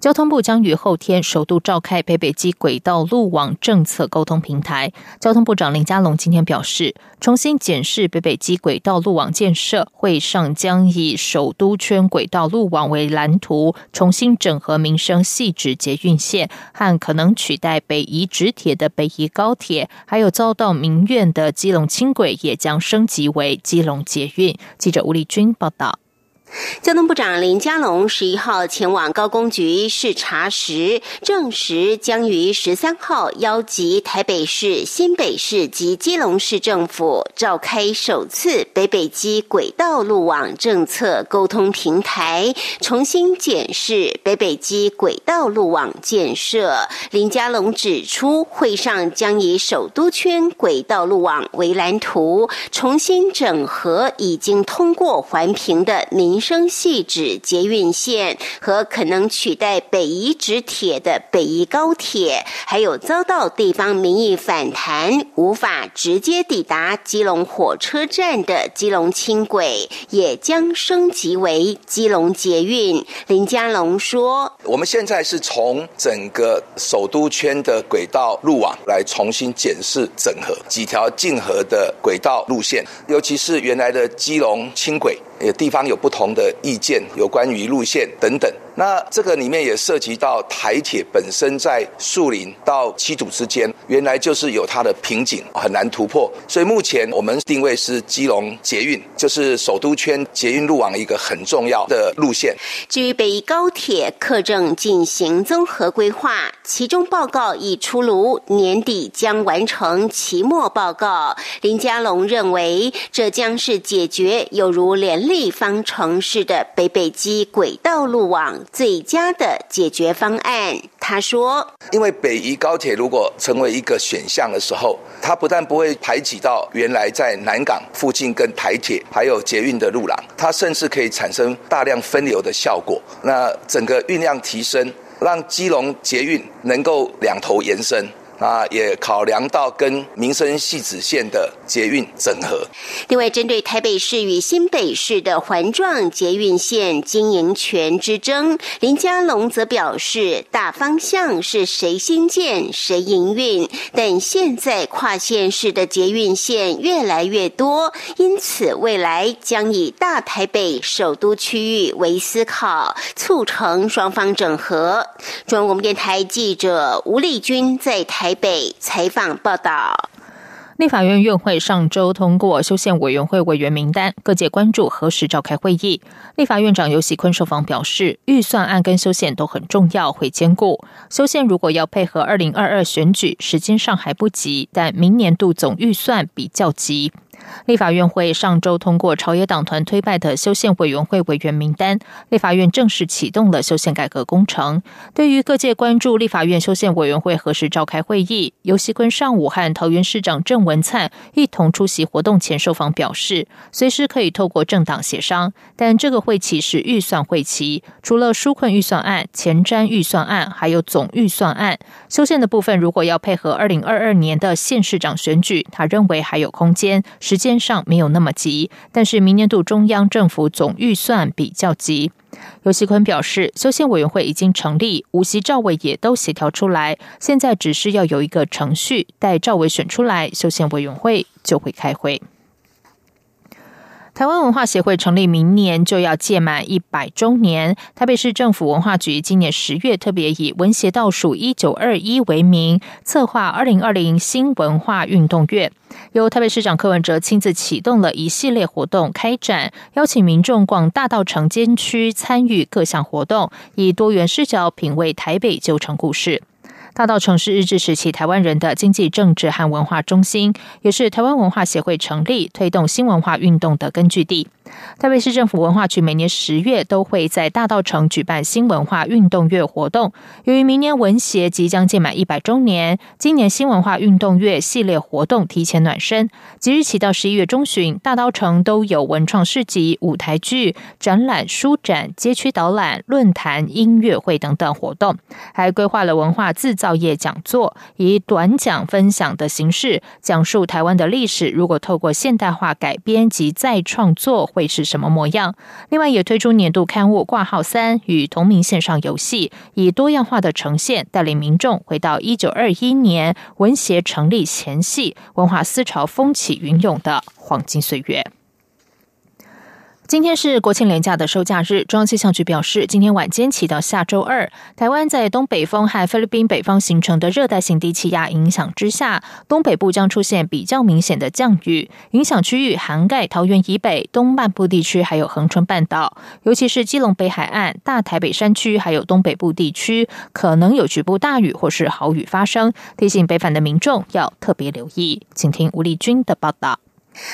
交通部将于后天首度召开北北基轨道路网政策沟通平台。交通部长林佳龙今天表示，重新检视北北基轨道路网建设会上将以首都圈轨道路网为蓝图，重新整合民生细致捷运线和可能取代北宜直铁的北宜高铁，还有遭到民怨的基隆轻轨也将升级为基隆捷运。记者吴丽君报道。交通部长林佳龙十一号前往高工局视察时，证实将于十三号邀集台北市、新北市及基隆市政府召开首次北北基轨道路网政策沟通平台，重新检视北北基轨道路网建设。林佳龙指出，会上将以首都圈轨道路网为蓝图，重新整合已经通过环评的民。民生系指捷运线和可能取代北宜直铁的北宜高铁，还有遭到地方民意反弹无法直接抵达基隆火车站的基隆轻轨，也将升级为基隆捷运。林佳龙说：“我们现在是从整个首都圈的轨道路网来重新检视整合几条竞合的轨道路线，尤其是原来的基隆轻轨。”也地方有不同的意见，有关于路线等等。那这个里面也涉及到台铁本身在树林到七堵之间，原来就是有它的瓶颈，很难突破。所以目前我们定位是基隆捷运，就是首都圈捷运路网一个很重要的路线。至于北高铁，客正进行综合规划，其中报告已出炉，年底将完成期末报告。林佳龙认为，这将是解决有如连立方城市的北北基轨道路网。最佳的解决方案，他说：“因为北宜高铁如果成为一个选项的时候，它不但不会排挤到原来在南港附近跟台铁还有捷运的路廊，它甚至可以产生大量分流的效果。那整个运量提升，让基隆捷运能够两头延伸。”啊，也考量到跟民生系子线的捷运整合。另外，针对台北市与新北市的环状捷运线经营权之争，林佳龙则表示，大方向是谁新建谁营运，但现在跨县市的捷运线越来越多，因此未来将以大台北首都区域为思考，促成双方整合。中央广播电台记者吴丽君在台。台北采访报道。立法院院会上周通过修宪委员会委员名单，各界关注何时召开会议。立法院长游锡坤受访表示，预算案跟修宪都很重要，会兼顾。修宪如果要配合二零二二选举，时间上还不急，但明年度总预算比较急。立法院会上周通过朝野党团推派的修宪委员会委员名单，立法院正式启动了修宪改革工程。对于各界关注立法院修宪委员会何时召开会议，尤锡坤上午和桃园市长郑文灿一同出席活动前受访表示，随时可以透过政党协商，但这个会期是预算会期，除了纾困预算案、前瞻预算案，还有总预算案。修宪的部分如果要配合二零二二年的县市长选举，他认为还有空间。时间上没有那么急，但是明年度中央政府总预算比较急。尤锡坤表示，修宪委员会已经成立，吴锡赵伟也都协调出来，现在只是要有一个程序，待赵伟选出来，修宪委员会就会开会。台湾文化协会成立，明年就要届满一百周年。台北市政府文化局今年十月特别以“文协倒数一九二一”为名，策划二零二零新文化运动月，由台北市长柯文哲亲自启动了一系列活动开展，邀请民众逛大道城监区参与各项活动，以多元视角品味台北旧城故事。大稻城是日治时期台湾人的经济、政治和文化中心，也是台湾文化协会成立、推动新文化运动的根据地。台北市政府文化局每年十月都会在大道城举办新文化运动月活动。由于明年文协即将届满一百周年，今年新文化运动月系列活动提前暖身，即日起到十一月中旬，大道城都有文创市集、舞台剧、展览、书展、街区导览、论坛、音乐会等等活动，还规划了文化自造业讲座，以短讲分享的形式讲述台湾的历史。如果透过现代化改编及再创作。会是什么模样？另外，也推出年度刊物挂号三与同名线上游戏，以多样化的呈现，带领民众回到一九二一年文协成立前夕，文化思潮风起云涌的黄金岁月。今天是国庆连假的收假日，中央气象局表示，今天晚间起到下周二，台湾在东北风和菲律宾北方形成的热带性低气压影响之下，东北部将出现比较明显的降雨，影响区域涵盖桃园以北、东半部地区，还有恒春半岛，尤其是基隆北海岸、大台北山区，还有东北部地区，可能有局部大雨或是豪雨发生，提醒北返的民众要特别留意。请听吴丽君的报道。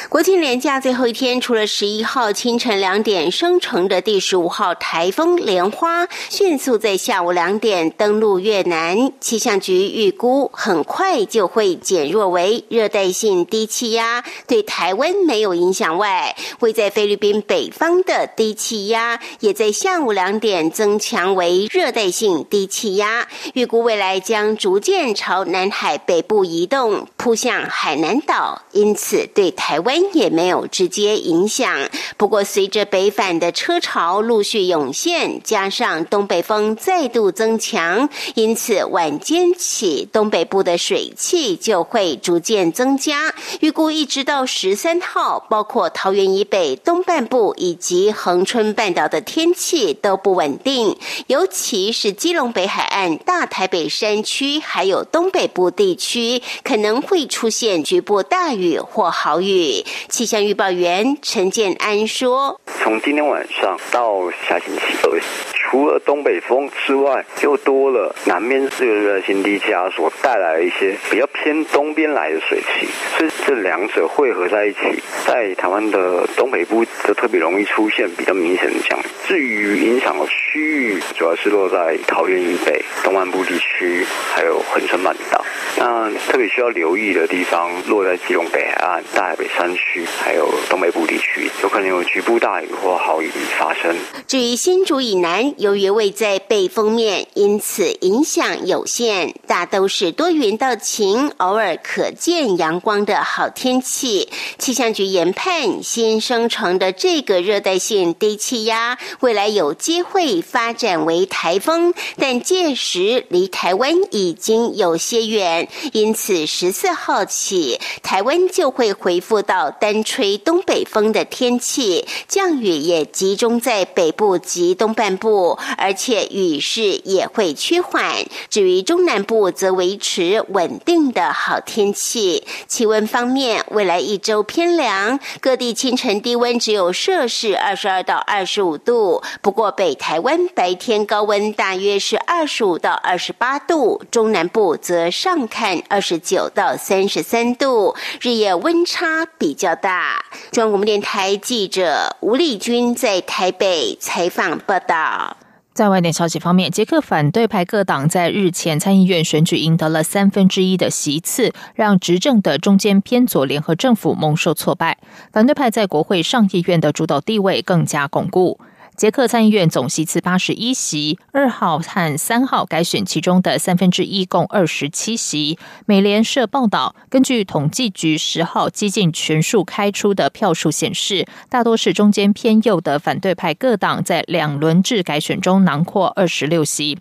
国庆连假最后一天，除了十一号清晨两点生成的第十五号台风莲花迅速在下午两点登陆越南，气象局预估很快就会减弱为热带性低气压，对台湾没有影响外，位在菲律宾北方的低气压也在下午两点增强为热带性低气压，预估未来将逐渐朝南海北部移动，扑向海南岛，因此对台。湾也没有直接影响，不过随着北返的车潮陆续涌现，加上东北风再度增强，因此晚间起东北部的水汽就会逐渐增加。预估一直到十三号，包括桃园以北东半部以及恒春半岛的天气都不稳定，尤其是基隆北海岸、大台北山区还有东北部地区，可能会会出现局部大雨或豪雨。气象预报员陈建安说：“从今天晚上到下星期二，除了东北风之外，又多了南边这个热带性低气压所带来一些比较偏东边来的水汽，所以这两者汇合在一起，在台湾的东北部就特别容易出现比较明显的降雨。至于影响的区域，主要是落在桃园以北、东南部地区，还有恒春半岛。那特别需要留意的地方，落在基隆北海岸、大海北。”山区还有东北部地区，有可能有局部大雨或豪雨发生。至于新竹以南，由于位在背风面，因此影响有限，大都是多云到晴，偶尔可见阳光的好天气。气象局研判，新生成的这个热带性低气压，未来有机会发展为台风，但届时离台湾已经有些远，因此十四号起，台湾就会恢复。到单吹东北风的天气，降雨也集中在北部及东半部，而且雨势也会趋缓。至于中南部，则维持稳定的好天气。气温方面，未来一周偏凉，各地清晨低温只有摄氏二十二到二十五度。不过北台湾白天高温大约是二十五到二十八度，中南部则上看二十九到三十三度，日夜温差。比较大。中央广播电台记者吴丽君在台北采访报道。在外电消息方面，捷克反对派各党在日前参议院选举赢得了三分之一的席次，让执政的中间偏左联合政府蒙受挫败。反对派在国会上议院的主导地位更加巩固。捷克参议院总席次八十一席，二号和三号改选其中的三分之一，共二十七席。美联社报道，根据统计局十号激进全数开出的票数显示，大多是中间偏右的反对派各党在两轮制改选中囊括二十六席。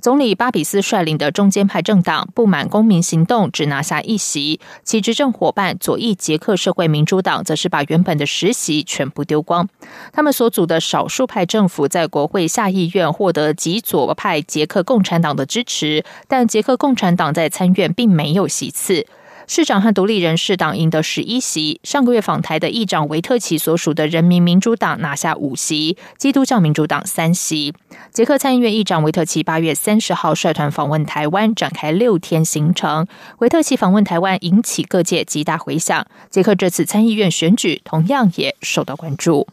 总理巴比斯率领的中间派政党不满公民行动只拿下一席，其执政伙伴左翼捷克社会民主党则是把原本的十席全部丢光。他们所组的少数派派政府在国会下议院获得极左派捷克共产党的支持，但捷克共产党在参院并没有席次。市长和独立人士党赢得十一席。上个月访台的议长维特奇所属的人民民主党拿下五席，基督教民主党三席。捷克参议院议长维特奇八月三十号率团访问台湾，展开六天行程。维特奇访问台湾引起各界极大回响。捷克这次参议院选举同样也受到关注。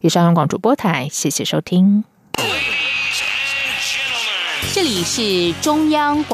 以上，央广主播台，谢谢收听。这里是中央。